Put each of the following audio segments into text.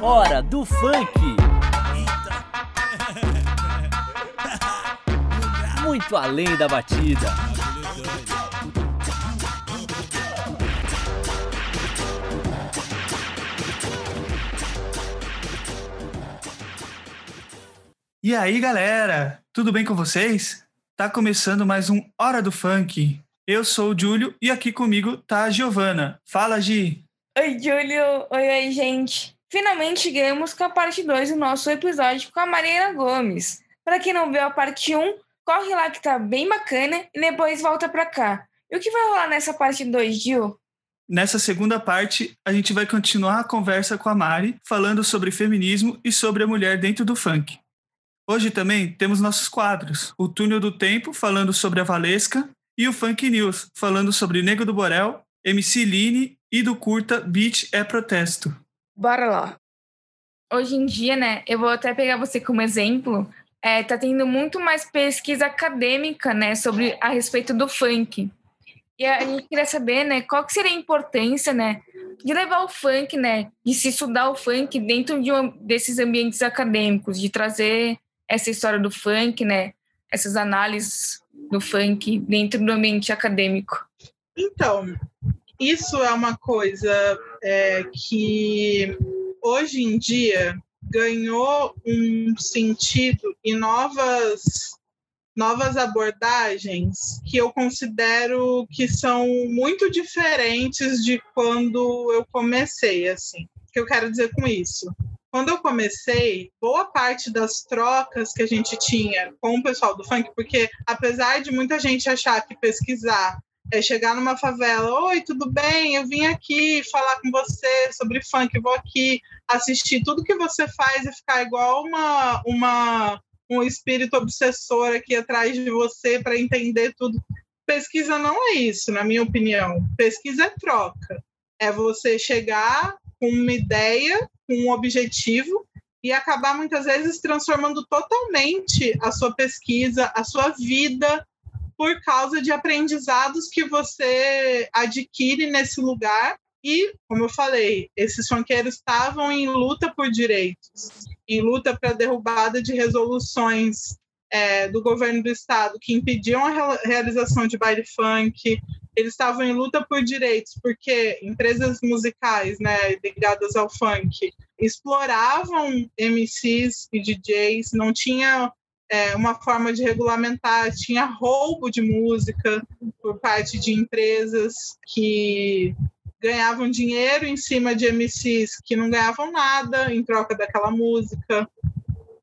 Hora do funk. Muito além da batida. E aí, galera? Tudo bem com vocês? Tá começando mais um Hora do Funk. Eu sou o Júlio e aqui comigo tá a Giovana. Fala, Gi. Oi, Júlio. Oi, oi, gente. Finalmente chegamos com a parte 2 do nosso episódio com a Mariana Gomes. Para quem não viu a parte 1, um, corre lá que tá bem bacana e depois volta pra cá. E o que vai rolar nessa parte 2, Gil? Nessa segunda parte, a gente vai continuar a conversa com a Mari, falando sobre feminismo e sobre a mulher dentro do funk. Hoje também temos nossos quadros: o Túnel do Tempo, falando sobre a Valesca, e o Funk News, falando sobre Nego do Borel, MC Line e do curta Beat é Protesto. Bora lá! Hoje em dia, né, eu vou até pegar você como exemplo, é, tá tendo muito mais pesquisa acadêmica, né, sobre a respeito do funk. E a gente queria saber, né, qual que seria a importância, né, de levar o funk, né, de se estudar o funk dentro de um, desses ambientes acadêmicos, de trazer essa história do funk, né? Essas análises do funk dentro do ambiente acadêmico? Então, isso é uma coisa é, que hoje em dia ganhou um sentido e novas novas abordagens que eu considero que são muito diferentes de quando eu comecei assim. O que eu quero dizer com isso? Quando eu comecei, boa parte das trocas que a gente tinha com o pessoal do funk, porque apesar de muita gente achar que pesquisar é chegar numa favela, oi, tudo bem? Eu vim aqui falar com você sobre funk, vou aqui assistir tudo que você faz e ficar igual uma, uma um espírito obsessor aqui atrás de você para entender tudo. Pesquisa não é isso, na minha opinião. Pesquisa é troca. É você chegar com uma ideia com um objetivo e acabar muitas vezes transformando totalmente a sua pesquisa, a sua vida, por causa de aprendizados que você adquire nesse lugar. E, como eu falei, esses funkeiros estavam em luta por direitos, em luta para a derrubada de resoluções é, do governo do estado que impediam a realização de baile funk, eles estavam em luta por direitos, porque empresas musicais, né, ligadas ao funk, exploravam MCs e DJs, não tinha é, uma forma de regulamentar, tinha roubo de música por parte de empresas que ganhavam dinheiro em cima de MCs que não ganhavam nada em troca daquela música.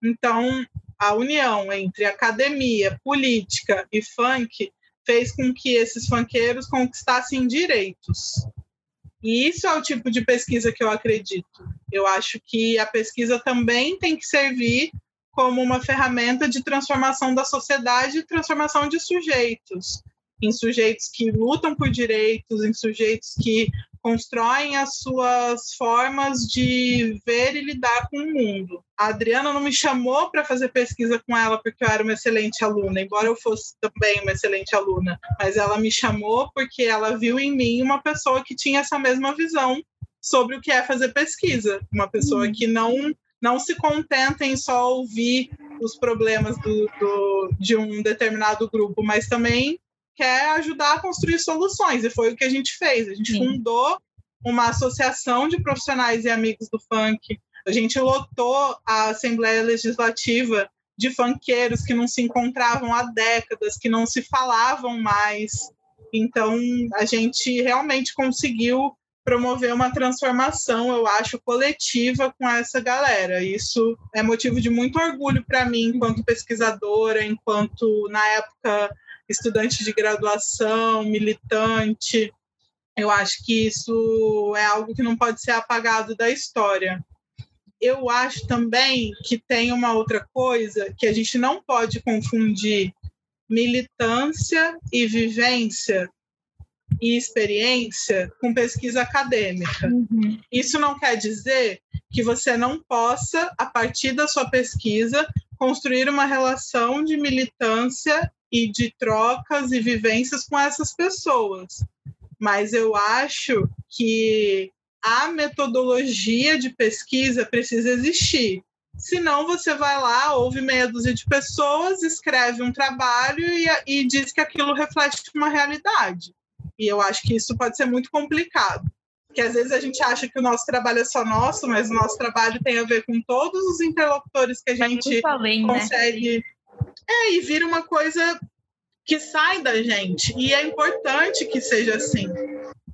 Então, a união entre academia, política e funk fez com que esses funkeiros conquistassem direitos. E isso é o tipo de pesquisa que eu acredito. Eu acho que a pesquisa também tem que servir como uma ferramenta de transformação da sociedade e transformação de sujeitos, em sujeitos que lutam por direitos, em sujeitos que constroem as suas formas de ver e lidar com o mundo. A Adriana não me chamou para fazer pesquisa com ela porque eu era uma excelente aluna, embora eu fosse também uma excelente aluna, mas ela me chamou porque ela viu em mim uma pessoa que tinha essa mesma visão sobre o que é fazer pesquisa, uma pessoa uhum. que não não se contenta em só ouvir os problemas do, do, de um determinado grupo, mas também quer ajudar a construir soluções, e foi o que a gente fez. A gente Sim. fundou uma associação de profissionais e amigos do funk. A gente lotou a Assembleia Legislativa de funkeiros que não se encontravam há décadas, que não se falavam mais. Então, a gente realmente conseguiu promover uma transformação, eu acho, coletiva com essa galera. Isso é motivo de muito orgulho para mim, enquanto pesquisadora, enquanto, na época, estudante de graduação, militante. Eu acho que isso é algo que não pode ser apagado da história. Eu acho também que tem uma outra coisa que a gente não pode confundir militância e vivência e experiência com pesquisa acadêmica. Uhum. Isso não quer dizer que você não possa, a partir da sua pesquisa, construir uma relação de militância e de trocas e vivências com essas pessoas. Mas eu acho que a metodologia de pesquisa precisa existir. Senão você vai lá, ouve meia dúzia de pessoas, escreve um trabalho e, e diz que aquilo reflete uma realidade. E eu acho que isso pode ser muito complicado. Porque às vezes a gente acha que o nosso trabalho é só nosso, mas o nosso trabalho tem a ver com todos os interlocutores que a gente além, né? consegue. Né? É, e vira uma coisa que sai da gente. E é importante que seja assim.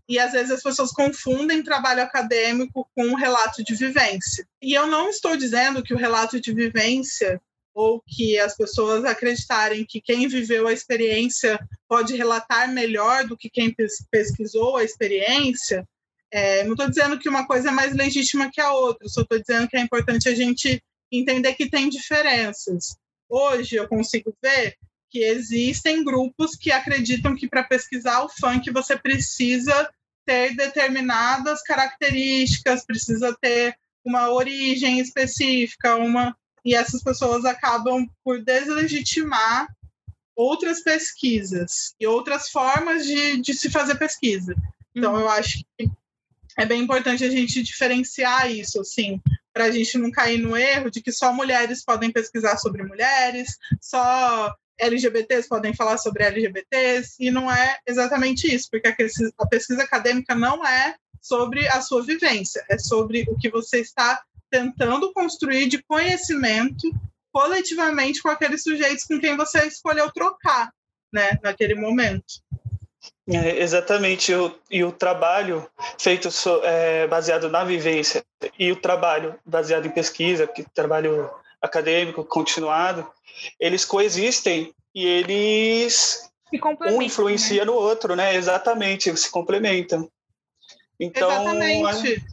E às vezes as pessoas confundem trabalho acadêmico com um relato de vivência. E eu não estou dizendo que o relato de vivência ou que as pessoas acreditarem que quem viveu a experiência pode relatar melhor do que quem pesquisou a experiência. É, não estou dizendo que uma coisa é mais legítima que a outra, só estou dizendo que é importante a gente entender que tem diferenças. Hoje eu consigo ver que existem grupos que acreditam que para pesquisar o funk você precisa ter determinadas características, precisa ter uma origem específica, uma e essas pessoas acabam por deslegitimar outras pesquisas e outras formas de, de se fazer pesquisa. Então, uhum. eu acho que é bem importante a gente diferenciar isso, assim, para a gente não cair no erro de que só mulheres podem pesquisar sobre mulheres, só LGBTs podem falar sobre LGBTs, e não é exatamente isso, porque a pesquisa acadêmica não é sobre a sua vivência, é sobre o que você está tentando construir de conhecimento coletivamente com aqueles sujeitos com quem você escolheu trocar, né, naquele momento. É, exatamente, o, e o trabalho feito so, é, baseado na vivência e o trabalho baseado em pesquisa, que trabalho acadêmico continuado, eles coexistem e eles um influencia né? no outro, né? Exatamente, se complementam. Então, Exatamente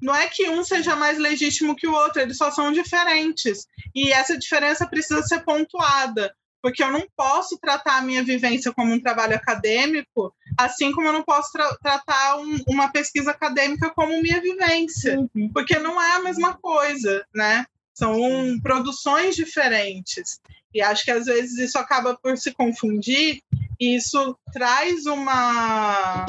não é que um seja mais legítimo que o outro, eles só são diferentes. E essa diferença precisa ser pontuada, porque eu não posso tratar a minha vivência como um trabalho acadêmico, assim como eu não posso tra tratar um, uma pesquisa acadêmica como minha vivência, uhum. porque não é a mesma coisa, né? São produções diferentes. E acho que às vezes isso acaba por se confundir, e isso traz uma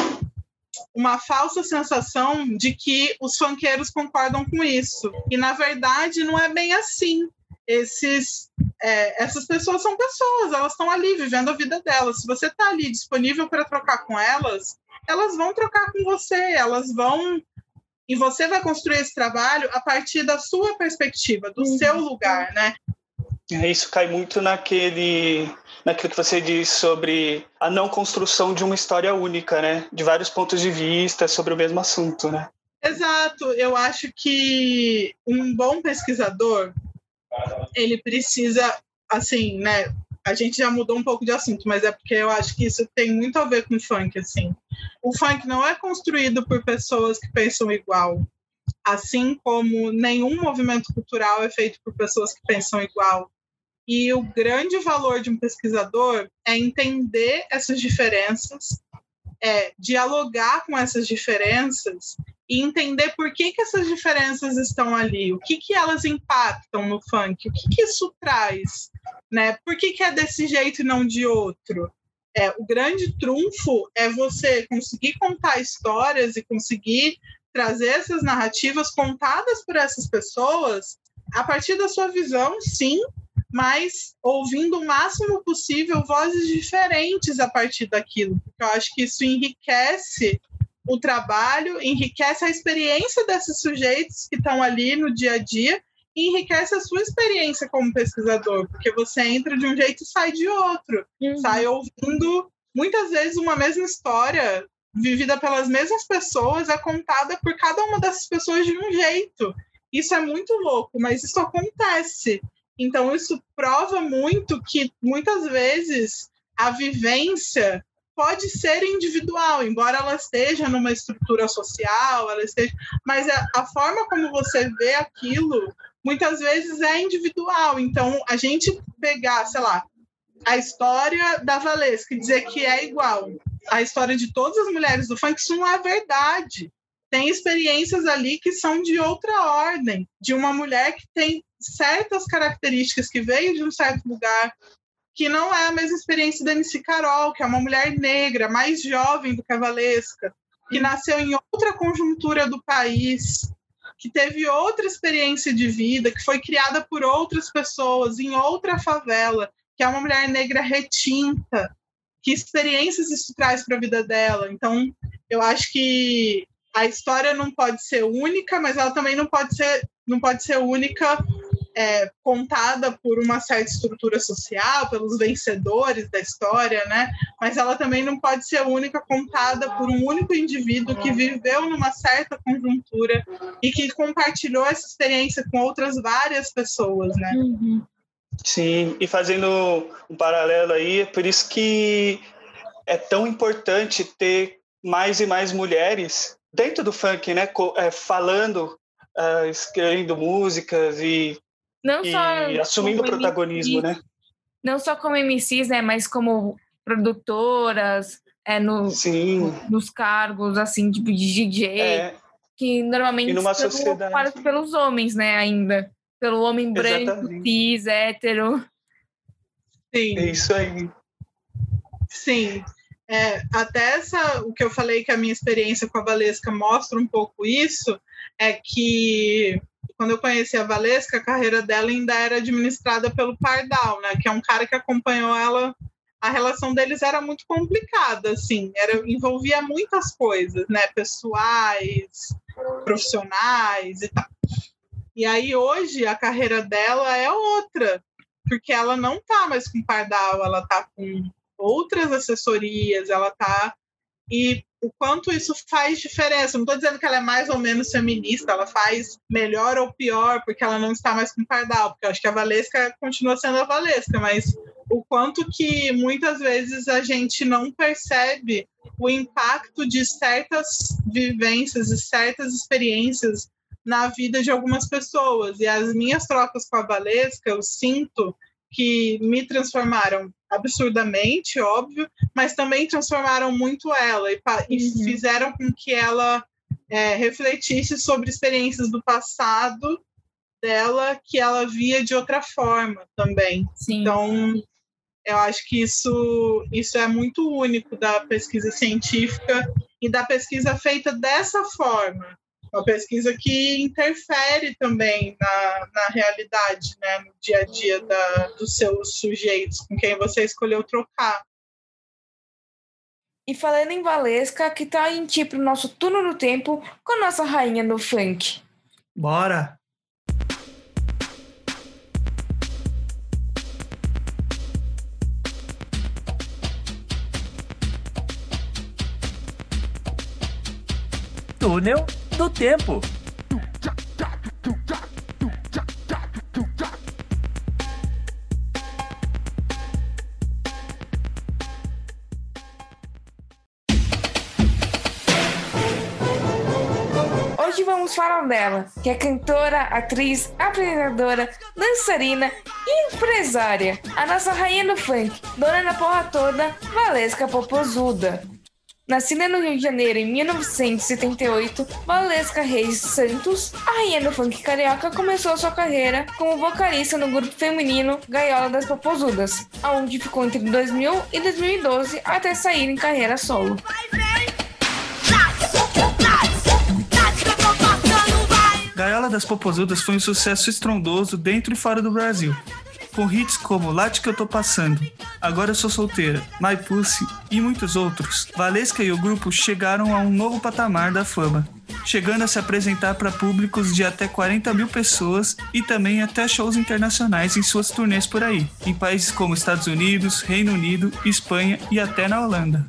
uma falsa sensação de que os funkeiros concordam com isso. E, na verdade, não é bem assim. Esses, é, essas pessoas são pessoas, elas estão ali vivendo a vida delas. Se você está ali disponível para trocar com elas, elas vão trocar com você, elas vão. E você vai construir esse trabalho a partir da sua perspectiva, do uhum. seu lugar, né? É, isso cai muito naquele naquilo que você disse sobre a não construção de uma história única, né? De vários pontos de vista sobre o mesmo assunto, né? Exato. Eu acho que um bom pesquisador ele precisa, assim, né? A gente já mudou um pouco de assunto, mas é porque eu acho que isso tem muito a ver com funk, assim. O funk não é construído por pessoas que pensam igual, assim como nenhum movimento cultural é feito por pessoas que pensam igual. E o grande valor de um pesquisador é entender essas diferenças, é dialogar com essas diferenças e entender por que, que essas diferenças estão ali, o que, que elas impactam no funk, o que, que isso traz, né? Por que, que é desse jeito e não de outro? É, o grande trunfo é você conseguir contar histórias e conseguir trazer essas narrativas contadas por essas pessoas a partir da sua visão, sim, mas ouvindo o máximo possível vozes diferentes a partir daquilo, porque eu acho que isso enriquece o trabalho, enriquece a experiência desses sujeitos que estão ali no dia a dia e enriquece a sua experiência como pesquisador, porque você entra de um jeito e sai de outro, uhum. sai ouvindo muitas vezes uma mesma história vivida pelas mesmas pessoas é contada por cada uma dessas pessoas de um jeito. Isso é muito louco, mas isso acontece. Então, isso prova muito que muitas vezes a vivência pode ser individual, embora ela esteja numa estrutura social, ela esteja, mas a, a, forma como você vê aquilo muitas vezes é individual. Então, a gente pegar, sei lá, a história da Valesca e dizer que é igual à história de todas as mulheres do funk, isso não é verdade. Tem experiências ali que são de outra ordem, de uma mulher que tem certas características que veio de um certo lugar, que não é a mesma experiência da MC Carol, que é uma mulher negra, mais jovem do que a Valesca. que nasceu em outra conjuntura do país, que teve outra experiência de vida, que foi criada por outras pessoas em outra favela, que é uma mulher negra retinta, que experiências isso traz para a vida dela. Então, eu acho que a história não pode ser única, mas ela também não pode ser, não pode ser única é, contada por uma certa estrutura social, pelos vencedores da história, né? Mas ela também não pode ser única contada por um único indivíduo que viveu numa certa conjuntura e que compartilhou essa experiência com outras várias pessoas, né? Uhum. Sim, e fazendo um paralelo aí, é por isso que é tão importante ter mais e mais mulheres dentro do funk, né? É, falando, uh, escrevendo músicas e, não e só assumindo protagonismo, né? Não só como MCs, né? Mas como produtoras, é, no, Sim. nos cargos, assim, tipo de DJ, é. que normalmente são sociedade... pelos homens, né, ainda pelo homem branco, cis, hétero. Sim. É isso aí. Sim. É, até essa, o que eu falei que a minha experiência com a Valesca mostra um pouco isso, é que quando eu conheci a Valesca, a carreira dela ainda era administrada pelo Pardal, né? Que é um cara que acompanhou ela. A relação deles era muito complicada, assim, era, envolvia muitas coisas, né? Pessoais, profissionais e tal. E aí hoje a carreira dela é outra, porque ela não está mais com Pardal, ela está com outras assessorias, ela está e o quanto isso faz diferença. Não estou dizendo que ela é mais ou menos feminista, ela faz melhor ou pior porque ela não está mais com Pardal, porque eu acho que a Valesca continua sendo a Valesca, mas o quanto que muitas vezes a gente não percebe o impacto de certas vivências e certas experiências na vida de algumas pessoas. E as minhas trocas com a Valesca, eu sinto que me transformaram absurdamente, óbvio, mas também transformaram muito ela e, e uhum. fizeram com que ela é, refletisse sobre experiências do passado dela que ela via de outra forma também. Sim. Então, eu acho que isso, isso é muito único da pesquisa científica e da pesquisa feita dessa forma, uma pesquisa que interfere também na, na realidade, né, no dia a dia da, dos seus sujeitos com quem você escolheu trocar. E falando em Valesca, que tá em ti pro nosso turno do tempo com a nossa rainha no funk. Bora! Túnel do tempo. Hoje vamos falar dela, que é cantora, atriz, apresentadora, dançarina e empresária. A nossa rainha do funk, dona da porra toda, Valesca Popozuda. Nascida no Rio de Janeiro em 1978, Valesca Reis Santos, a rainha do funk carioca, começou sua carreira como vocalista no grupo feminino Gaiola das Popozudas, onde ficou entre 2000 e 2012 até sair em carreira solo. Gaiola das Popozudas foi um sucesso estrondoso dentro e fora do Brasil com hits como Late Que Eu Tô Passando, Agora Eu Sou Solteira, My Pussy e muitos outros, Valesca e o grupo chegaram a um novo patamar da fama, chegando a se apresentar para públicos de até 40 mil pessoas e também até shows internacionais em suas turnês por aí, em países como Estados Unidos, Reino Unido, Espanha e até na Holanda.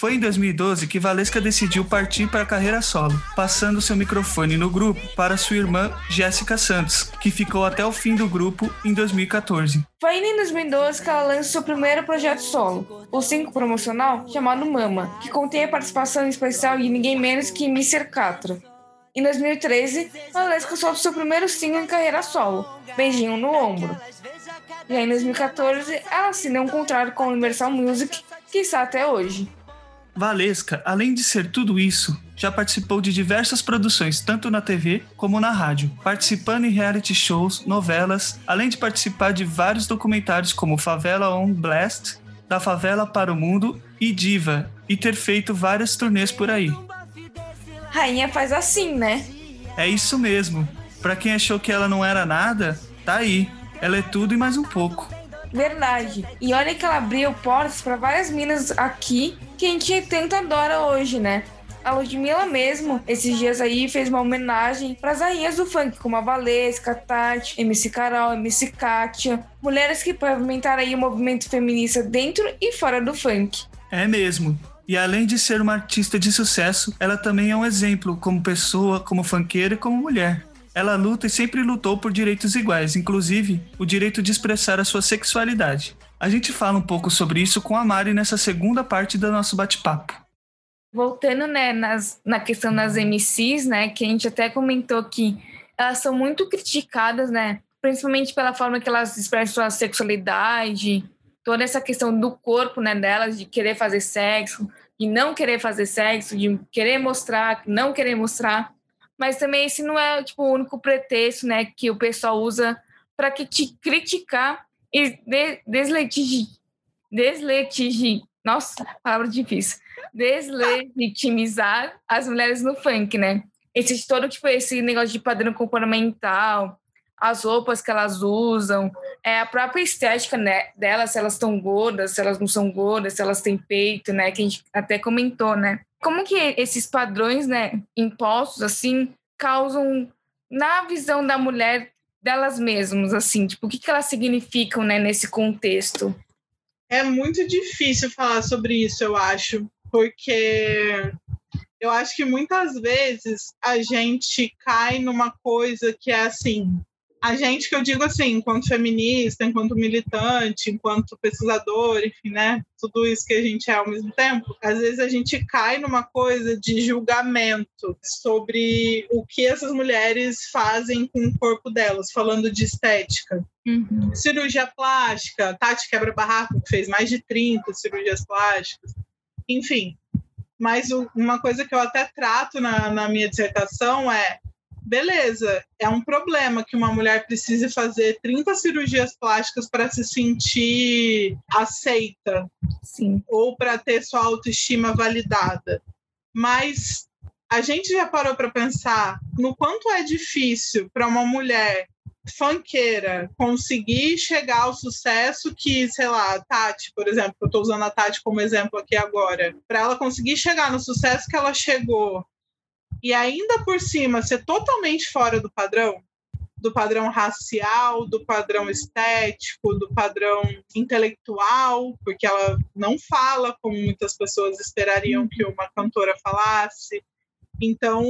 Foi em 2012 que Valesca decidiu partir para a carreira solo, passando seu microfone no grupo para sua irmã Jéssica Santos, que ficou até o fim do grupo em 2014. Foi ainda em 2012 que ela lançou seu primeiro projeto solo, o single promocional chamado Mama, que contém a participação especial de ninguém menos que Mr. Catra. Em 2013, Valesca soltou seu primeiro single em carreira solo, Beijinho no Ombro. E aí, em 2014, ela assinou um contrato com a Universal Music, que está até hoje. Valesca, além de ser tudo isso, já participou de diversas produções, tanto na TV como na rádio, participando em reality shows, novelas, além de participar de vários documentários como Favela on Blast, Da Favela para o Mundo e Diva, e ter feito várias turnês por aí. rainha faz assim, né? É isso mesmo. Pra quem achou que ela não era nada, tá aí. Ela é tudo e mais um pouco. Verdade. E olha que ela abriu portas para várias minas aqui que a gente tanto adora hoje, né? A Ludmilla mesmo, esses dias aí, fez uma homenagem para as rainhas do funk, como a Valesca, Tati, MC Carol, MC Kátia, mulheres que pavimentaram aí o movimento feminista dentro e fora do funk. É mesmo. E além de ser uma artista de sucesso, ela também é um exemplo como pessoa, como fanqueira e como mulher. Ela luta e sempre lutou por direitos iguais, inclusive o direito de expressar a sua sexualidade. A gente fala um pouco sobre isso com a Mari nessa segunda parte do nosso bate-papo. Voltando né, nas, na questão das MCs, né, que a gente até comentou que elas são muito criticadas, né, principalmente pela forma que elas expressam a sexualidade, toda essa questão do corpo né, delas, de querer fazer sexo, de não querer fazer sexo, de querer mostrar, não querer mostrar. Mas também esse não é tipo, o único pretexto né, que o pessoal usa para que te criticar e de. Deslegitimar. Nossa, palavra difícil. Deslegitimizar as mulheres no funk, né? Esse todo tipo esse negócio de padrão comportamental, as roupas que elas usam, é a própria estética né, delas, se elas estão gordas, se elas não são gordas, se elas têm peito, né? Que a gente até comentou, né? Como que esses padrões, né, impostos, assim, causam na visão da mulher delas mesmas, assim, tipo, o que, que elas significam, né, nesse contexto? É muito difícil falar sobre isso, eu acho, porque eu acho que muitas vezes a gente cai numa coisa que é assim, a gente que eu digo assim, enquanto feminista, enquanto militante, enquanto pesquisador, enfim, né? Tudo isso que a gente é ao mesmo tempo, às vezes a gente cai numa coisa de julgamento sobre o que essas mulheres fazem com o corpo delas, falando de estética. Uhum. Cirurgia plástica, Tati Quebra-Barraco, que fez mais de 30 cirurgias plásticas, enfim. Mas uma coisa que eu até trato na, na minha dissertação é beleza, é um problema que uma mulher precise fazer 30 cirurgias plásticas para se sentir aceita. Sim. Ou para ter sua autoestima validada. Mas a gente já parou para pensar no quanto é difícil para uma mulher fanqueira conseguir chegar ao sucesso que, sei lá, a Tati, por exemplo, eu estou usando a Tati como exemplo aqui agora, para ela conseguir chegar no sucesso que ela chegou e ainda por cima ser totalmente fora do padrão, do padrão racial, do padrão estético, do padrão intelectual, porque ela não fala como muitas pessoas esperariam que uma cantora falasse. Então,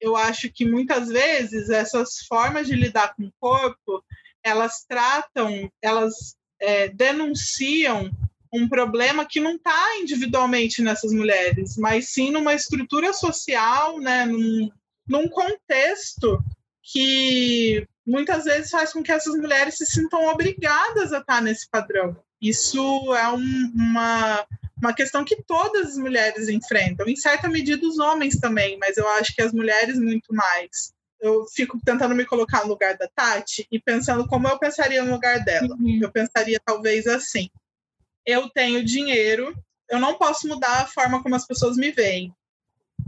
eu acho que muitas vezes essas formas de lidar com o corpo, elas tratam, elas é, denunciam um problema que não está individualmente nessas mulheres, mas sim numa estrutura social, né, num, num contexto que muitas vezes faz com que essas mulheres se sintam obrigadas a estar nesse padrão. Isso é um, uma, uma questão que todas as mulheres enfrentam, em certa medida os homens também, mas eu acho que as mulheres muito mais. Eu fico tentando me colocar no lugar da Tati e pensando como eu pensaria no lugar dela. Uhum. Eu pensaria talvez assim: eu tenho dinheiro, eu não posso mudar a forma como as pessoas me veem.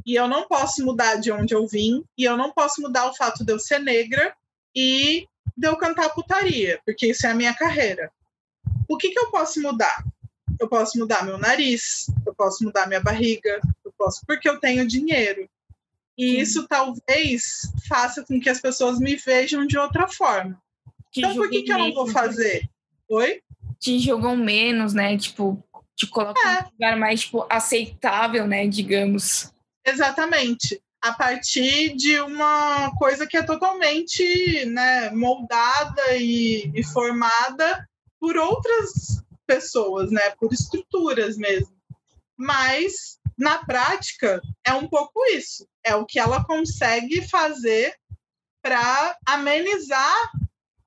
E eu não posso mudar de onde eu vim, e eu não posso mudar o fato de eu ser negra e de eu cantar putaria, porque isso é a minha carreira. O que, que eu posso mudar? Eu posso mudar meu nariz, eu posso mudar minha barriga, eu posso porque eu tenho dinheiro. E Sim. isso talvez faça com que as pessoas me vejam de outra forma. Que então, por que, que eu não vou fazer? Oi? Te julgam menos, né? Tipo, te colocam é. um lugar mais tipo, aceitável, né? Digamos. Exatamente. A partir de uma coisa que é totalmente né, moldada e, e formada por outras pessoas, né? Por estruturas mesmo. Mas na prática é um pouco isso. É o que ela consegue fazer para amenizar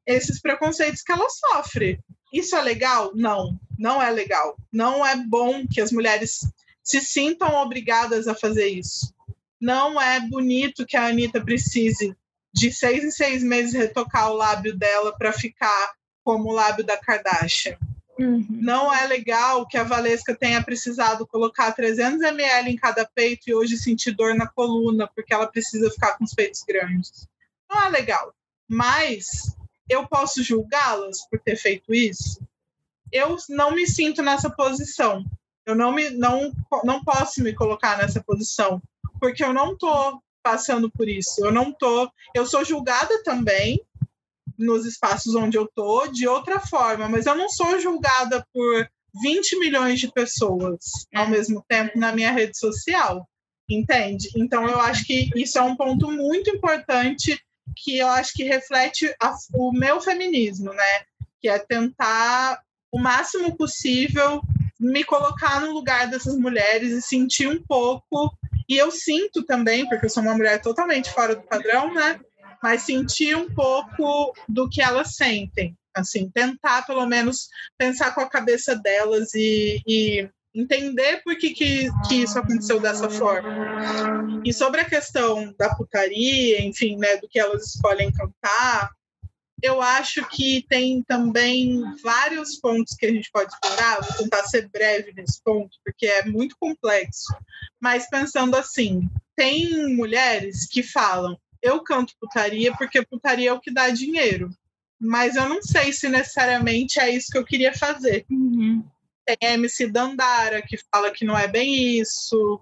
esses preconceitos que ela sofre. Isso é legal? Não, não é legal. Não é bom que as mulheres se sintam obrigadas a fazer isso. Não é bonito que a Anitta precise de seis em seis meses retocar o lábio dela para ficar como o lábio da Kardashian. Uhum. Não é legal que a Valesca tenha precisado colocar 300 ml em cada peito e hoje sentir dor na coluna, porque ela precisa ficar com os peitos grandes. Não é legal. Mas eu posso julgá-las por ter feito isso? Eu não me sinto nessa posição. Eu não, me, não, não posso me colocar nessa posição, porque eu não estou passando por isso. Eu não tô. Eu sou julgada também nos espaços onde eu tô de outra forma, mas eu não sou julgada por 20 milhões de pessoas ao mesmo tempo na minha rede social, entende? Então eu acho que isso é um ponto muito importante que eu acho que reflete a, o meu feminismo, né? Que é tentar o máximo possível me colocar no lugar dessas mulheres e sentir um pouco. E eu sinto também, porque eu sou uma mulher totalmente fora do padrão, né? Mas sentir um pouco do que elas sentem. Assim, tentar pelo menos pensar com a cabeça delas e, e entender por que, que, que, isso aconteceu dessa forma. E sobre a questão da putaria, enfim, né, do que elas escolhem cantar, eu acho que tem também vários pontos que a gente pode explorar. Vou tentar ser breve nesse ponto, porque é muito complexo. Mas pensando assim, tem mulheres que falam: eu canto putaria porque putaria é o que dá dinheiro. Mas eu não sei se necessariamente é isso que eu queria fazer. Uhum. Tem a MC Dandara, que fala que não é bem isso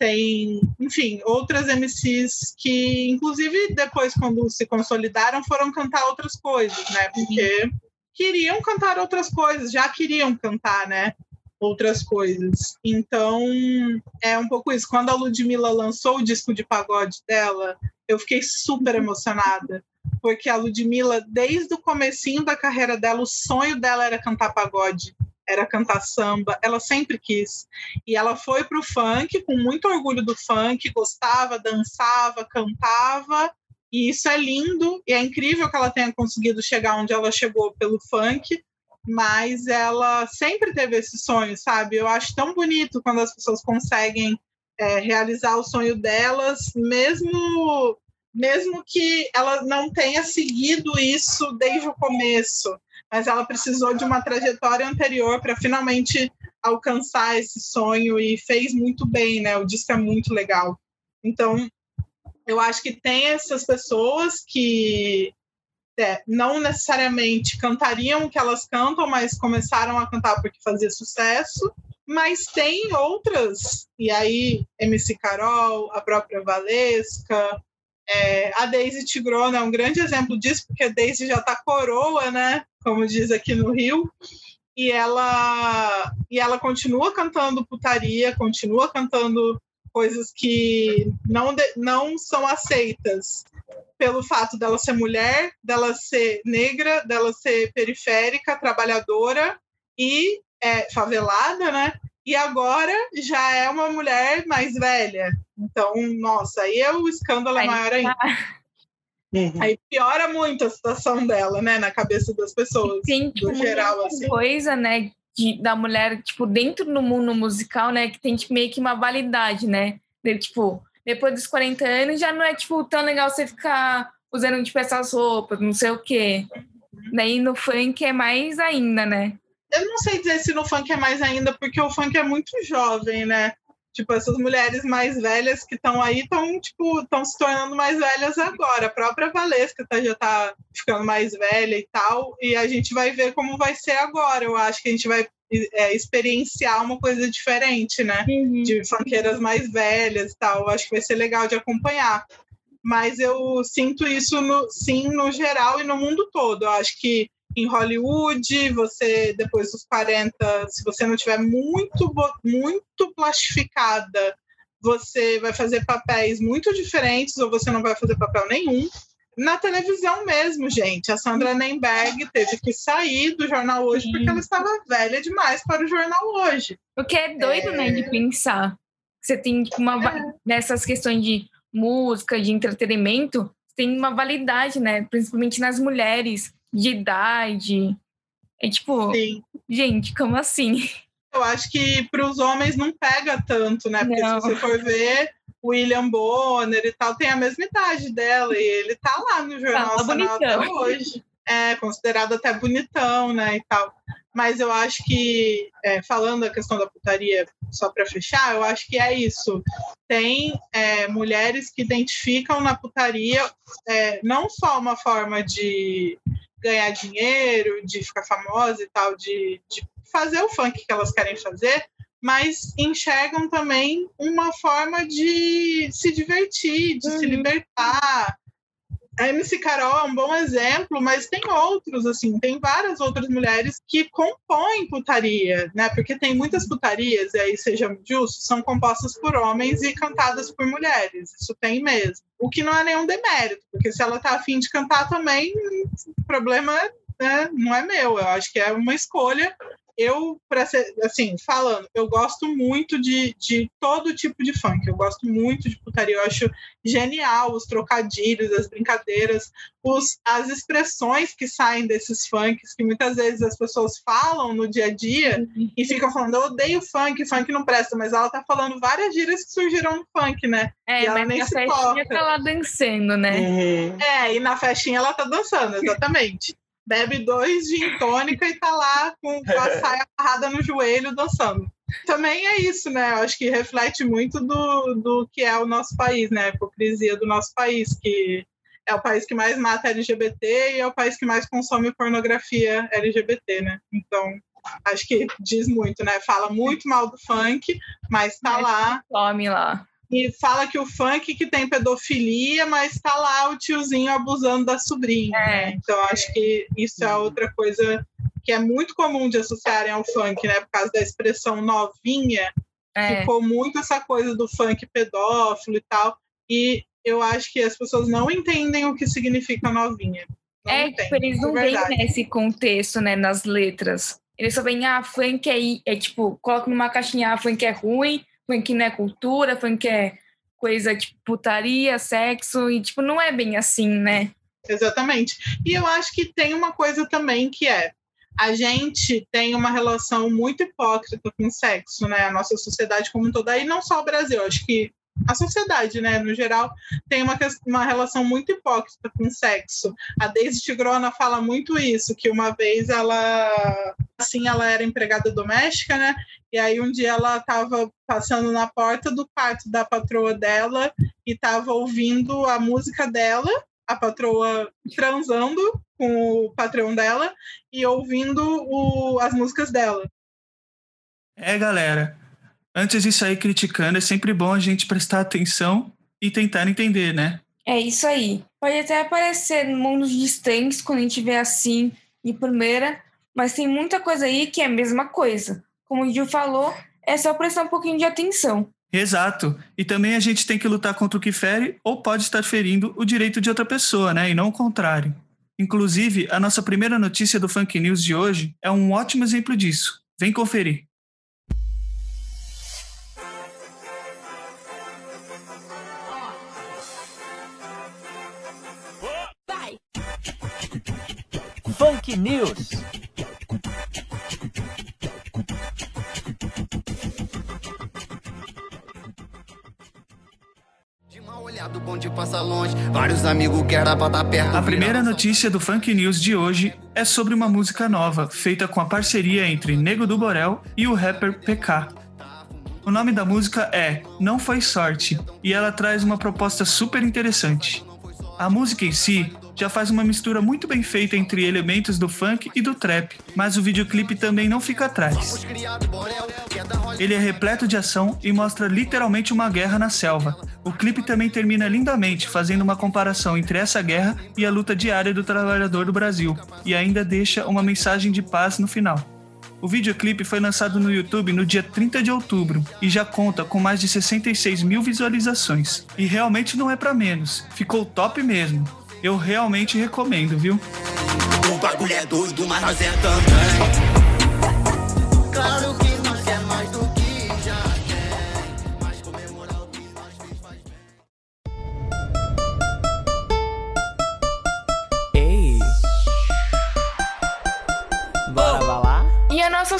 tem, enfim, outras MCs que, inclusive, depois, quando se consolidaram, foram cantar outras coisas, né? Porque queriam cantar outras coisas, já queriam cantar, né? Outras coisas. Então, é um pouco isso. Quando a Ludmilla lançou o disco de pagode dela, eu fiquei super emocionada. Porque a Ludmilla, desde o comecinho da carreira dela, o sonho dela era cantar pagode era cantar samba, ela sempre quis. E ela foi para o funk com muito orgulho do funk, gostava, dançava, cantava, e isso é lindo, e é incrível que ela tenha conseguido chegar onde ela chegou pelo funk, mas ela sempre teve esse sonho, sabe? Eu acho tão bonito quando as pessoas conseguem é, realizar o sonho delas, mesmo mesmo que ela não tenha seguido isso desde o começo mas ela precisou de uma trajetória anterior para finalmente alcançar esse sonho e fez muito bem, né? O disco é muito legal. Então, eu acho que tem essas pessoas que é, não necessariamente cantariam o que elas cantam, mas começaram a cantar porque fazia sucesso. Mas tem outras, e aí MC Carol, a própria Valesca, é, a Daisy Tigrona é um grande exemplo disso, porque a Daisy já está coroa, né? Como diz aqui no Rio. E ela, e ela continua cantando putaria, continua cantando coisas que não, de, não são aceitas pelo fato dela ser mulher, dela ser negra, dela ser periférica, trabalhadora e é, favelada, né? E agora já é uma mulher mais velha. Então, nossa, aí é o escândalo maior ainda. Tá. Uhum. Aí piora muito a situação dela, né, na cabeça das pessoas, tem, tipo, no geral, assim. coisa, né, de, da mulher, tipo, dentro do mundo musical, né, que tem tipo, meio que uma validade, né, de, tipo, depois dos 40 anos já não é, tipo, tão legal você ficar usando, tipo, essas roupas, não sei o quê. Daí no funk é mais ainda, né? Eu não sei dizer se no funk é mais ainda, porque o funk é muito jovem, né? Tipo, essas mulheres mais velhas que estão aí estão tipo, estão se tornando mais velhas agora. A própria Valesca tá, já está ficando mais velha e tal. E a gente vai ver como vai ser agora. Eu acho que a gente vai é, experienciar uma coisa diferente, né? Uhum. De funkeiras mais velhas e tal. Eu acho que vai ser legal de acompanhar. Mas eu sinto isso, no, sim, no geral e no mundo todo. Eu acho que em Hollywood, você depois dos 40, se você não tiver muito muito plastificada, você vai fazer papéis muito diferentes ou você não vai fazer papel nenhum. Na televisão mesmo, gente, a Sandra Nemberg teve que sair do jornal hoje Sim. porque ela estava velha demais para o jornal hoje. O que é doido, é... né, de pensar. Você tem uma é. nessas questões de música, de entretenimento, tem uma validade, né, principalmente nas mulheres de idade. É tipo, Sim. gente, como assim? Eu acho que para os homens não pega tanto, né? Porque não. se você for ver, William Bonner e tal tem a mesma idade dela e ele tá lá no Jornal tá, Nacional até hoje. É, considerado até bonitão, né, e tal. mas eu acho que, é, falando da questão da putaria, só para fechar, eu acho que é isso. Tem é, mulheres que identificam na putaria é, não só uma forma de ganhar dinheiro, de ficar famosa e tal, de, de fazer o funk que elas querem fazer, mas enxergam também uma forma de se divertir, de uhum. se libertar, a MC Carol é um bom exemplo, mas tem outros, assim, tem várias outras mulheres que compõem putaria, né? Porque tem muitas putarias, e aí seja justo, são compostas por homens e cantadas por mulheres. Isso tem mesmo. O que não é nenhum demérito, porque se ela tá afim de cantar também, o problema né, não é meu. Eu acho que é uma escolha eu, assim, falando, eu gosto muito de, de todo tipo de funk. Eu gosto muito de putaria. Eu acho genial os trocadilhos, as brincadeiras, os, as expressões que saem desses funks, que muitas vezes as pessoas falam no dia a dia e ficam falando, eu odeio funk, funk não presta, mas ela tá falando várias gírias que surgiram no funk, né? É, e ela mas nem na se festinha toca. tá lá dançando, né? Uhum. É, e na festinha ela tá dançando, exatamente bebe dois gin tônica e tá lá com, com a saia amarrada no joelho dançando. Também é isso, né? Eu acho que reflete muito do, do que é o nosso país, né? A hipocrisia do nosso país, que é o país que mais mata LGBT e é o país que mais consome pornografia LGBT, né? Então, acho que diz muito, né? Fala muito mal do funk, mas tá mas lá. Come lá e fala que o funk que tem pedofilia, mas tá lá o tiozinho abusando da sobrinha. É. Né? Então acho que isso é outra coisa que é muito comum de associarem ao funk, né? Por causa da expressão novinha, é. ficou muito essa coisa do funk pedófilo e tal. E eu acho que as pessoas não entendem o que significa novinha. Não é, tipo, eles não veem nesse contexto, né, nas letras. Eles só veem, ah, funk é, é tipo, coloca numa caixinha, ah, funk é ruim, funk não é cultura, funk é coisa de putaria, sexo, e tipo, não é bem assim, né? Exatamente. E eu acho que tem uma coisa também que é a gente tem uma relação muito hipócrita com sexo, né? A nossa sociedade como um todo, aí não só o Brasil, acho que a sociedade, né, no geral, tem uma, uma relação muito hipócrita com o sexo. A Daisy Tigrona fala muito isso, que uma vez ela, assim, ela era empregada doméstica, né, e aí um dia ela estava passando na porta do quarto da patroa dela e estava ouvindo a música dela, a patroa transando com o patrão dela e ouvindo o, as músicas dela. É, galera, antes de sair criticando, é sempre bom a gente prestar atenção e tentar entender, né? É isso aí. Pode até aparecer mundos distantes quando a gente vê assim de primeira, mas tem muita coisa aí que é a mesma coisa. Como o Gil falou, é só prestar um pouquinho de atenção. Exato. E também a gente tem que lutar contra o que fere ou pode estar ferindo o direito de outra pessoa, né? E não o contrário. Inclusive, a nossa primeira notícia do Funk News de hoje é um ótimo exemplo disso. Vem conferir. Funk News. A primeira notícia do Funk News de hoje é sobre uma música nova, feita com a parceria entre Nego do Borel e o rapper PK. O nome da música é Não Foi Sorte e ela traz uma proposta super interessante. A música em si já faz uma mistura muito bem feita entre elementos do funk e do trap, mas o videoclipe também não fica atrás. Ele é repleto de ação e mostra literalmente uma guerra na selva. O clipe também termina lindamente, fazendo uma comparação entre essa guerra e a luta diária do trabalhador do Brasil, e ainda deixa uma mensagem de paz no final. O videoclipe foi lançado no YouTube no dia 30 de outubro e já conta com mais de 66 mil visualizações. E realmente não é para menos, ficou top mesmo eu realmente recomendo, viu? O bagulho é doido, mas nós é também. Claro que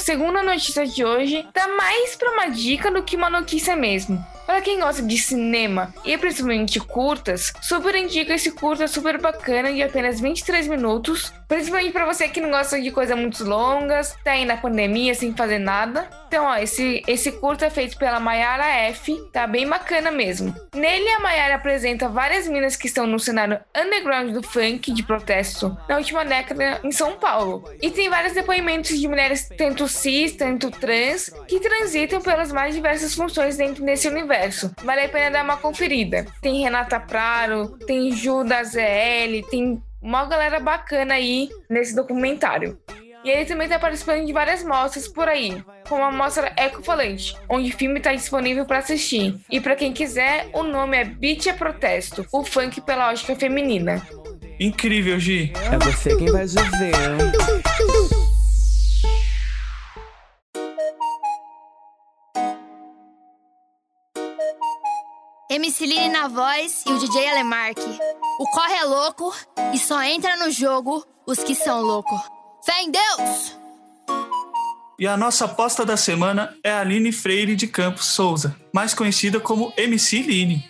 A segunda notícia de hoje dá mais para uma dica do que uma notícia mesmo. Para quem gosta de cinema e principalmente curtas, super indico esse curta super bacana de apenas 23 minutos, principalmente para você que não gosta de coisas muito longas, tá aí na pandemia sem fazer nada. Então, ó, esse, esse curta é feito pela Mayara F, tá bem bacana mesmo. Nele, a Mayara apresenta várias minas que estão no cenário underground do funk de protesto na última década em São Paulo. E tem vários depoimentos de mulheres tanto cis, tanto trans, que transitam pelas mais diversas funções dentro desse universo. Vale a pena dar uma conferida. Tem Renata Praro, tem Ju da ZL, tem uma galera bacana aí nesse documentário. E ele também está participando de várias mostras por aí, como a mostra Ecofalante, onde o filme está disponível para assistir. E para quem quiser, o nome é Beat é Protesto, o funk pela ótica feminina. Incrível, Gi. É você quem vai viver. MC Line na voz e o DJ Alemark. O corre é louco e só entra no jogo os que são loucos. Fé em Deus! E a nossa aposta da semana é a Aline Freire de Campos Souza, mais conhecida como MC Line.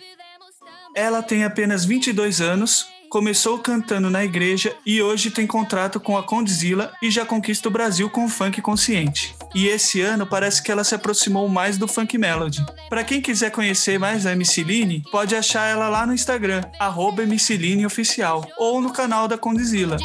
Ela tem apenas 22 anos, começou cantando na igreja e hoje tem contrato com a Condzilla e já conquista o Brasil com funk consciente. E esse ano parece que ela se aproximou mais do funk melody. Para quem quiser conhecer mais a MC Line, pode achar ela lá no Instagram, arroba Oficial, ou no canal da Condzilla.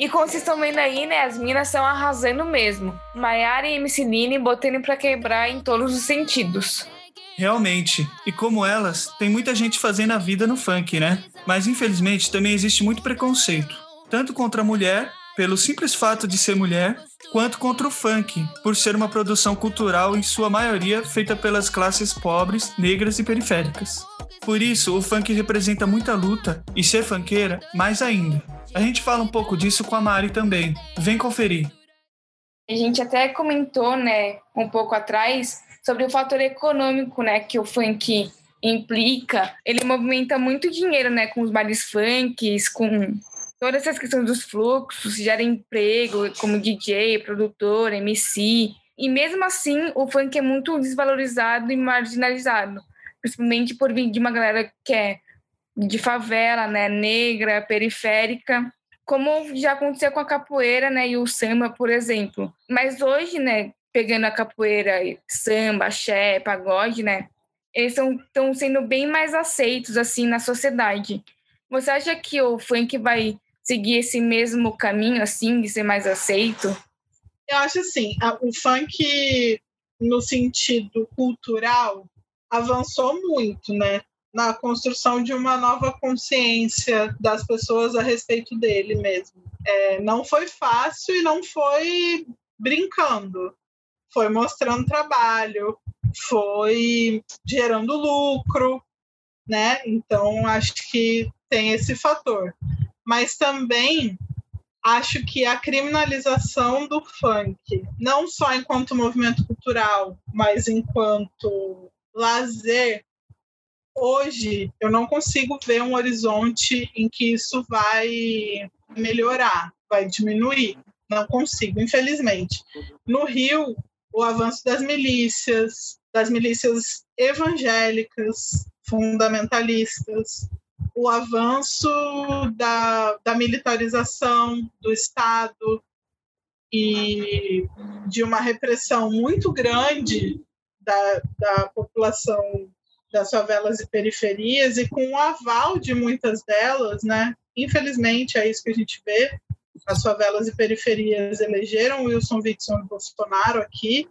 E como vocês estão vendo aí, né, as minas estão arrasando mesmo. Maiara e MC Line botando pra quebrar em todos os sentidos. Realmente. E como elas, tem muita gente fazendo a vida no funk, né? Mas infelizmente também existe muito preconceito, tanto contra a mulher, pelo simples fato de ser mulher, quanto contra o funk, por ser uma produção cultural em sua maioria feita pelas classes pobres, negras e periféricas. Por isso, o funk representa muita luta e ser funkeira mais ainda. A gente fala um pouco disso com a Mari também. Vem conferir. A gente até comentou, né, um pouco atrás, sobre o fator econômico, né, que o funk implica. Ele movimenta muito dinheiro, né, com os bailes funks, com todas essas questões dos fluxos, gera emprego como DJ, produtor, MC. E mesmo assim, o funk é muito desvalorizado e marginalizado, principalmente por vir de uma galera que é de favela, né, negra, periférica, como já aconteceu com a capoeira, né, e o samba, por exemplo. Mas hoje, né, pegando a capoeira, samba, axé, pagode, né, eles estão sendo bem mais aceitos assim na sociedade. Você acha que o funk vai seguir esse mesmo caminho assim de ser mais aceito? Eu acho assim, o funk no sentido cultural avançou muito, né? na construção de uma nova consciência das pessoas a respeito dele mesmo. É, não foi fácil e não foi brincando, foi mostrando trabalho, foi gerando lucro, né? Então acho que tem esse fator. Mas também acho que a criminalização do funk, não só enquanto movimento cultural, mas enquanto lazer, hoje eu não consigo ver um horizonte em que isso vai melhorar, vai diminuir. Não consigo, infelizmente. No Rio, o avanço das milícias, das milícias evangélicas, fundamentalistas, o avanço da, da militarização do Estado e de uma repressão muito grande da, da população das favelas e periferias e com o aval de muitas delas, né? Infelizmente é isso que a gente vê. As favelas e periferias elegeram Wilson Witson e Bolsonaro aqui,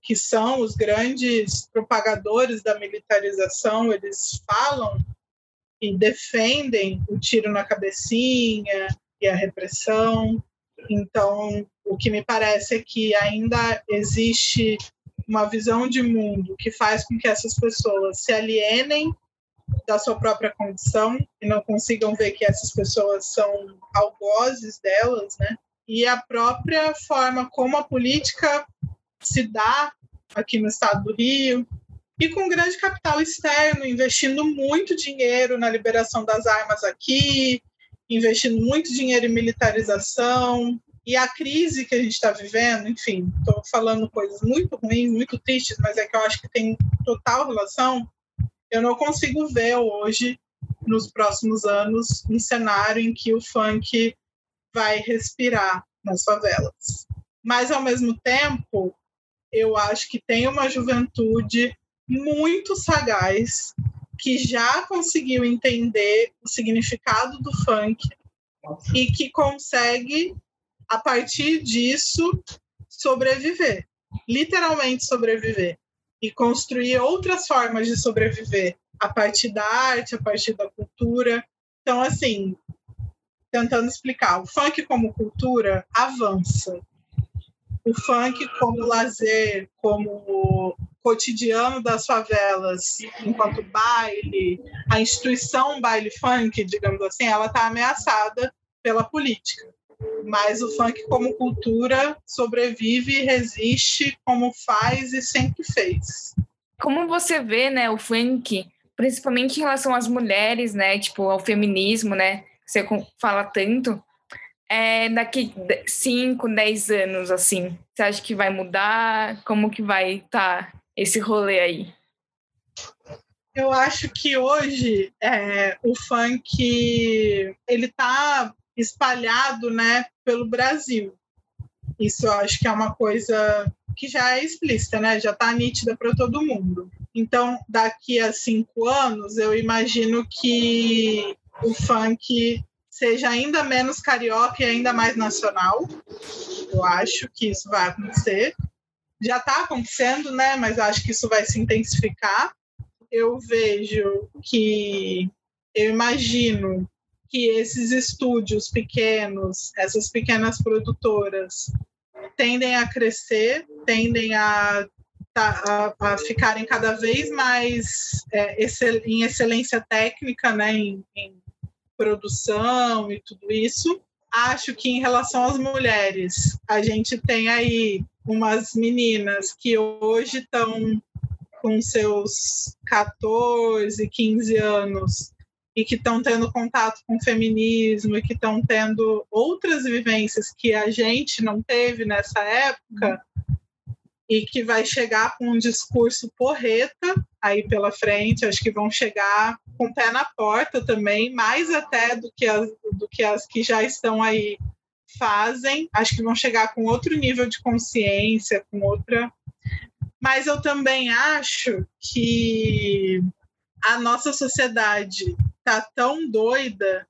que são os grandes propagadores da militarização. Eles falam e defendem o tiro na cabecinha e a repressão. Então, o que me parece é que ainda existe uma visão de mundo que faz com que essas pessoas se alienem da sua própria condição e não consigam ver que essas pessoas são algozes delas, né? E a própria forma como a política se dá aqui no estado do Rio e com grande capital externo, investindo muito dinheiro na liberação das armas aqui, investindo muito dinheiro em militarização, E a crise que a gente está vivendo, enfim, estou falando coisas muito ruins, muito tristes, mas é que eu acho que tem total relação. Eu não consigo ver hoje, nos próximos anos, um cenário em que o funk vai respirar nas favelas. Mas, ao mesmo tempo, eu acho que tem uma juventude muito sagaz que já conseguiu entender o significado do funk e que consegue, a partir disso, sobreviver literalmente sobreviver e construir outras formas de sobreviver a partir da arte, a partir da cultura. Então, assim, tentando explicar, o funk como cultura avança. O funk como lazer, como cotidiano das favelas, enquanto baile, a instituição baile funk, digamos assim, ela está ameaçada pela política. Mas o funk como cultura sobrevive e resiste como faz e sempre fez. Como você vê, né, o funk, principalmente em relação às mulheres, né, tipo ao feminismo, né, você fala tanto, é, daqui 5, 10 anos, assim, você acha que vai mudar? Como que vai estar tá esse rolê aí? Eu acho que hoje é, o funk ele tá espalhado, né, pelo Brasil. Isso eu acho que é uma coisa que já é explícita, né? Já está nítida para todo mundo. Então, daqui a cinco anos, eu imagino que o funk seja ainda menos carioca e ainda mais nacional. Eu acho que isso vai acontecer. Já está acontecendo, né? Mas acho que isso vai se intensificar. Eu vejo que, eu imagino que esses estúdios pequenos, essas pequenas produtoras, tendem a crescer, tendem a, a, a ficarem cada vez mais é, excel, em excelência técnica, né, em, em produção e tudo isso. Acho que em relação às mulheres, a gente tem aí umas meninas que hoje estão com seus 14, 15 anos e que estão tendo contato com o feminismo e que estão tendo outras vivências que a gente não teve nessa época e que vai chegar com um discurso porreta aí pela frente, acho que vão chegar com o pé na porta também, mais até do que as, do que, as que já estão aí fazem, acho que vão chegar com outro nível de consciência, com outra. Mas eu também acho que a nossa sociedade tá tão doida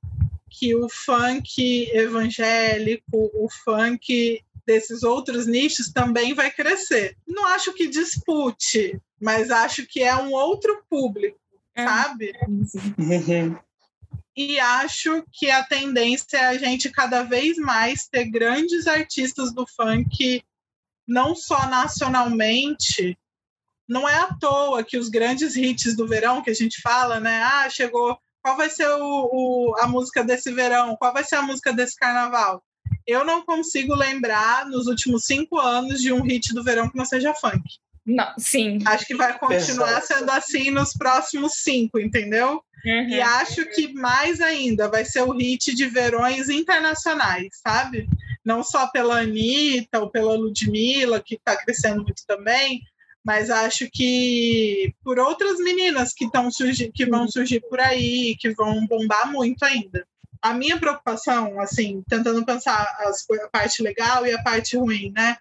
que o funk evangélico, o funk desses outros nichos também vai crescer. Não acho que dispute, mas acho que é um outro público, é. sabe? Uhum. E acho que a tendência é a gente cada vez mais ter grandes artistas do funk, não só nacionalmente. Não é à toa que os grandes hits do verão que a gente fala, né? Ah, chegou qual vai ser o, o, a música desse verão? Qual vai ser a música desse carnaval? Eu não consigo lembrar nos últimos cinco anos de um hit do verão que não seja funk. Não, sim. Acho que vai continuar Exato. sendo assim nos próximos cinco, entendeu? Uhum. E acho que mais ainda vai ser o hit de verões internacionais, sabe? Não só pela Anitta ou pela Ludmilla, que está crescendo muito também, mas acho que por outras meninas que, estão que vão surgir por aí, que vão bombar muito ainda. A minha preocupação, assim, tentando pensar as, a parte legal e a parte ruim, né?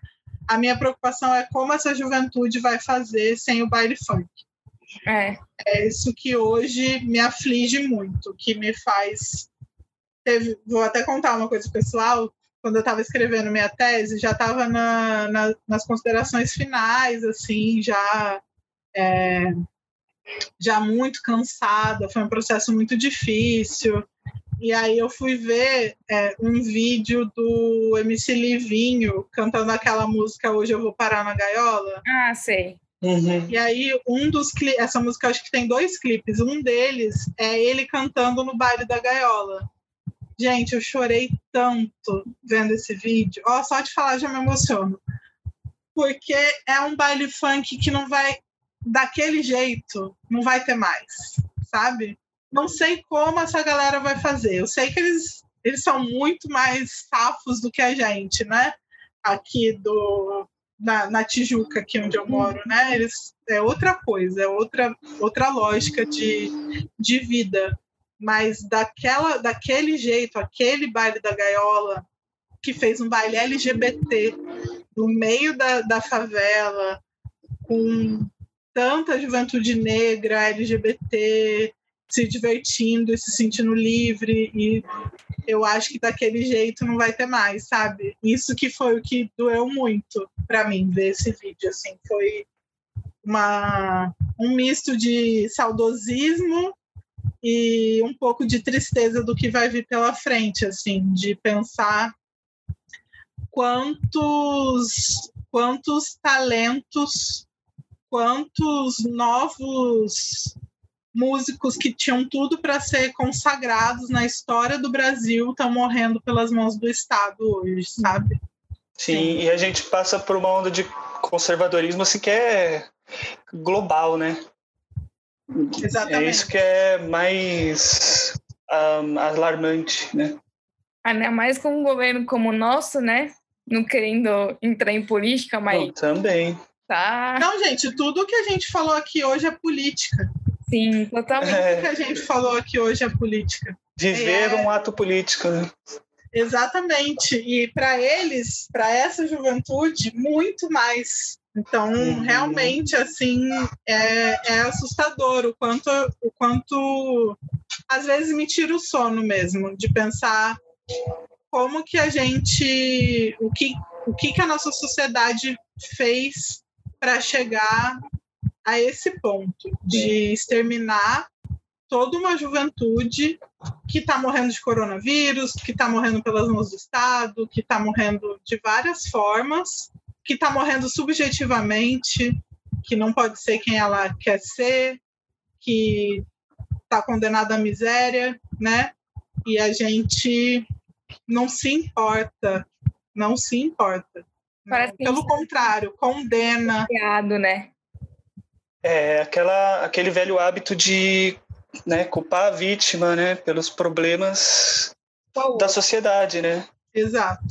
A minha preocupação é como essa juventude vai fazer sem o baile funk. É. É isso que hoje me aflige muito, que me faz. Teve, vou até contar uma coisa pessoal quando eu estava escrevendo minha tese, já estava na, na, nas considerações finais, assim, já é, já muito cansada, foi um processo muito difícil. E aí eu fui ver é, um vídeo do MC Livinho cantando aquela música Hoje Eu Vou Parar na Gaiola. Ah, sei. Uhum. E aí, um dos clipes, essa música acho que tem dois clipes. Um deles é ele cantando no baile da gaiola. Gente, eu chorei tanto vendo esse vídeo. Ó, só de falar já me emociono. Porque é um baile funk que não vai, daquele jeito, não vai ter mais, sabe? Não sei como essa galera vai fazer. Eu sei que eles eles são muito mais safos do que a gente, né? Aqui do na, na Tijuca, aqui onde eu moro, né? Eles é outra coisa, é outra outra lógica de, de vida. Mas daquela daquele jeito, aquele baile da gaiola que fez um baile LGBT no meio da, da favela, com tanta juventude negra, LGBT, se divertindo e se sentindo livre e eu acho que daquele jeito não vai ter mais, sabe? Isso que foi o que doeu muito para mim ver esse vídeo, assim, foi uma um misto de saudosismo e um pouco de tristeza do que vai vir pela frente, assim, de pensar quantos quantos talentos, quantos novos músicos que tinham tudo para ser consagrados na história do Brasil estão morrendo pelas mãos do Estado hoje, sabe? Sim, Sim, e a gente passa por uma onda de conservadorismo assim que é global, né? Exatamente. É isso que é mais um, alarmante, né? Ainda mais com um governo como o nosso, né? Não querendo entrar em política, mas. Eu também. Tá. Não, gente, tudo que a gente falou aqui hoje é política. Sim, totalmente. É. O que a gente falou aqui hoje é política. Viver é... um ato político, né? Exatamente. E para eles, para essa juventude, muito mais. Então, uhum. realmente, assim, é, é assustador o quanto, o quanto às vezes me tira o sono mesmo, de pensar como que a gente, o que, o que, que a nossa sociedade fez para chegar a esse ponto de exterminar toda uma juventude que está morrendo de coronavírus, que está morrendo pelas mãos do Estado, que está morrendo de várias formas, que está morrendo subjetivamente, que não pode ser quem ela quer ser, que está condenada à miséria, né? E a gente não se importa, não se importa. Parece Pelo contrário, condena. né? É aquela, aquele velho hábito de né, culpar a vítima né, pelos problemas da sociedade, né? Exato.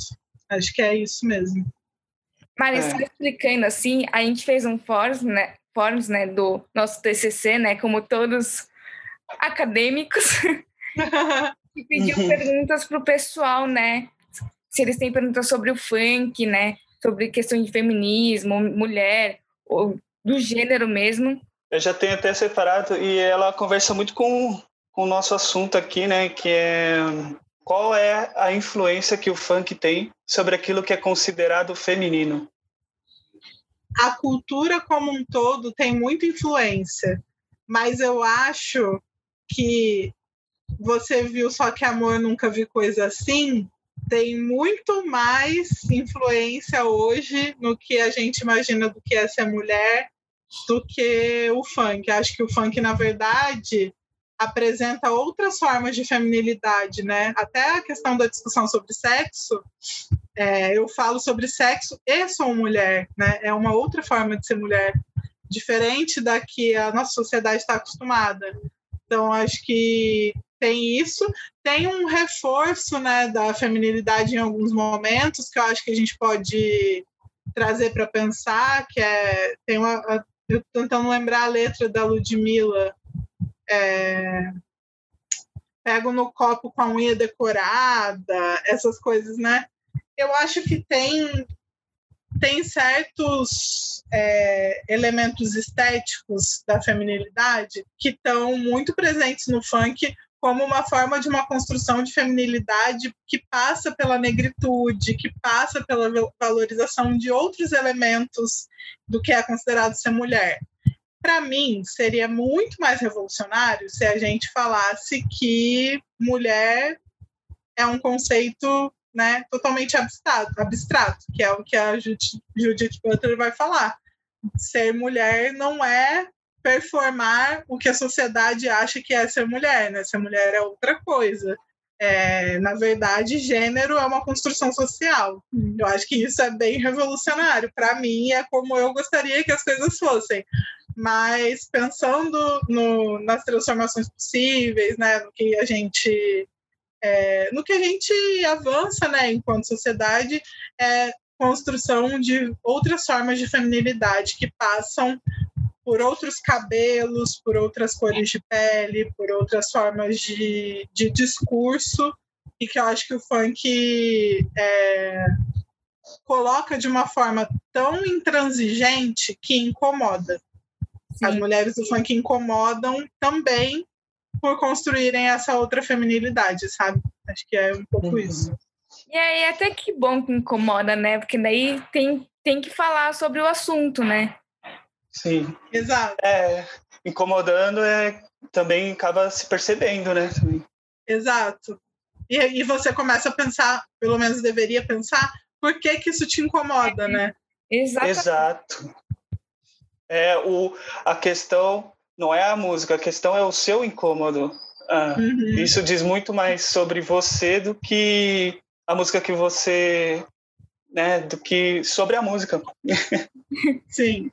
Acho que é isso mesmo. Mas é. explicando assim, a gente fez um fórum, né, fóruns, né, do nosso TCC, né, como todos acadêmicos, e pediu uhum. perguntas para o pessoal, né, se eles têm perguntas sobre o funk, né, sobre questão de feminismo, mulher, ou do gênero mesmo. Eu já tenho até separado e ela conversa muito com, com o nosso assunto aqui, né, que é qual é a influência que o funk tem sobre aquilo que é considerado feminino? A cultura como um todo tem muita influência, mas eu acho que você viu só que amor nunca vi coisa assim, tem muito mais influência hoje no que a gente imagina do que é ser mulher do que o funk. Acho que o funk, na verdade, apresenta outras formas de feminilidade, né? Até a questão da discussão sobre sexo, é, eu falo sobre sexo e sou mulher, né? É uma outra forma de ser mulher, diferente da que a nossa sociedade está acostumada. Então, acho que tem isso, tem um reforço né, da feminilidade em alguns momentos que eu acho que a gente pode trazer para pensar, que é tem uma, eu tentando lembrar a letra da Ludmilla, é, pego no copo com a unha decorada, essas coisas, né? Eu acho que tem tem certos é, elementos estéticos da feminilidade que estão muito presentes no funk como uma forma de uma construção de feminilidade que passa pela negritude, que passa pela valorização de outros elementos do que é considerado ser mulher. Para mim, seria muito mais revolucionário se a gente falasse que mulher é um conceito né, totalmente abstrato, abstrato, que é o que a Judith Butler vai falar. Ser mulher não é performar o que a sociedade acha que é ser mulher, né? Ser mulher é outra coisa. É, na verdade, gênero é uma construção social. Eu acho que isso é bem revolucionário. Para mim, é como eu gostaria que as coisas fossem. Mas pensando no, nas transformações possíveis, né, no que a gente é, no que a gente avança, né, enquanto sociedade, é construção de outras formas de feminilidade que passam por outros cabelos, por outras cores de pele, por outras formas de, de discurso, e que eu acho que o funk é, coloca de uma forma tão intransigente que incomoda. Sim. As mulheres do funk incomodam também por construírem essa outra feminilidade, sabe? Acho que é um pouco uhum. isso. E aí, até que bom que incomoda, né? Porque daí tem, tem que falar sobre o assunto, né? Sim. Exato. É, incomodando é também acaba se percebendo, né? Também. Exato. E, e você começa a pensar, pelo menos deveria pensar, por que que isso te incomoda, né? Exatamente. Exato. É, o, a questão não é a música, a questão é o seu incômodo. Ah, uhum. Isso diz muito mais sobre você do que a música que você. Né, do que sobre a música. Sim.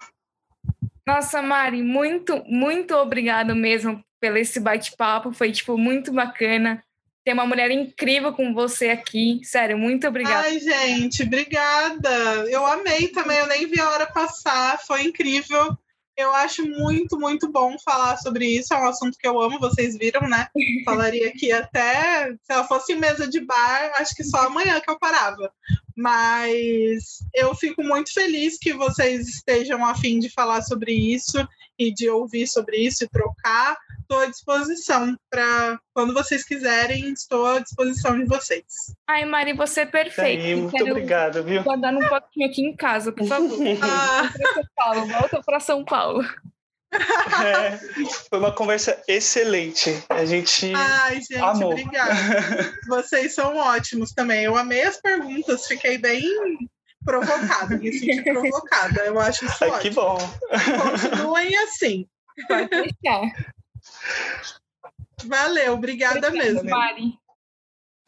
Nossa, Mari, muito, muito obrigado mesmo pelo esse bate-papo. Foi, tipo, muito bacana ter uma mulher incrível com você aqui. Sério, muito obrigada. Ai, gente, obrigada. Eu amei também, eu nem vi a hora passar, foi incrível. Eu acho muito, muito bom falar sobre isso. É um assunto que eu amo, vocês viram, né? Falaria aqui até se ela fosse mesa de bar, acho que só amanhã que eu parava. Mas eu fico muito feliz que vocês estejam a fim de falar sobre isso e de ouvir sobre isso e trocar estou à disposição para quando vocês quiserem, estou à disposição de vocês. Ai, Mari, você é perfeita. Aí, muito Quero obrigada, viu? Guardar um pouquinho aqui em casa, por favor. ah. São Paulo, volta para São Paulo. É, foi uma conversa excelente. A gente. Ai, gente, amou. obrigada. Vocês são ótimos também. Eu amei as perguntas, fiquei bem provocada, me senti provocada. Eu acho isso Ai, ótimo. Que bom. Continuem assim. Pode deixar. Valeu, obrigada, obrigada mesmo. Mari.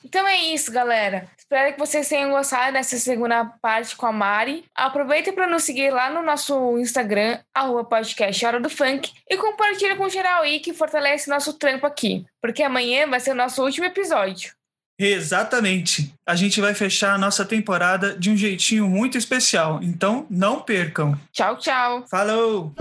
Então é isso, galera. Espero que vocês tenham gostado dessa segunda parte com a Mari. Aproveita para nos seguir lá no nosso Instagram, arroba podcast Hora do Funk, e compartilha com geral aí que fortalece nosso trampo aqui, porque amanhã vai ser o nosso último episódio. Exatamente. A gente vai fechar a nossa temporada de um jeitinho muito especial, então não percam. Tchau, tchau. Falou!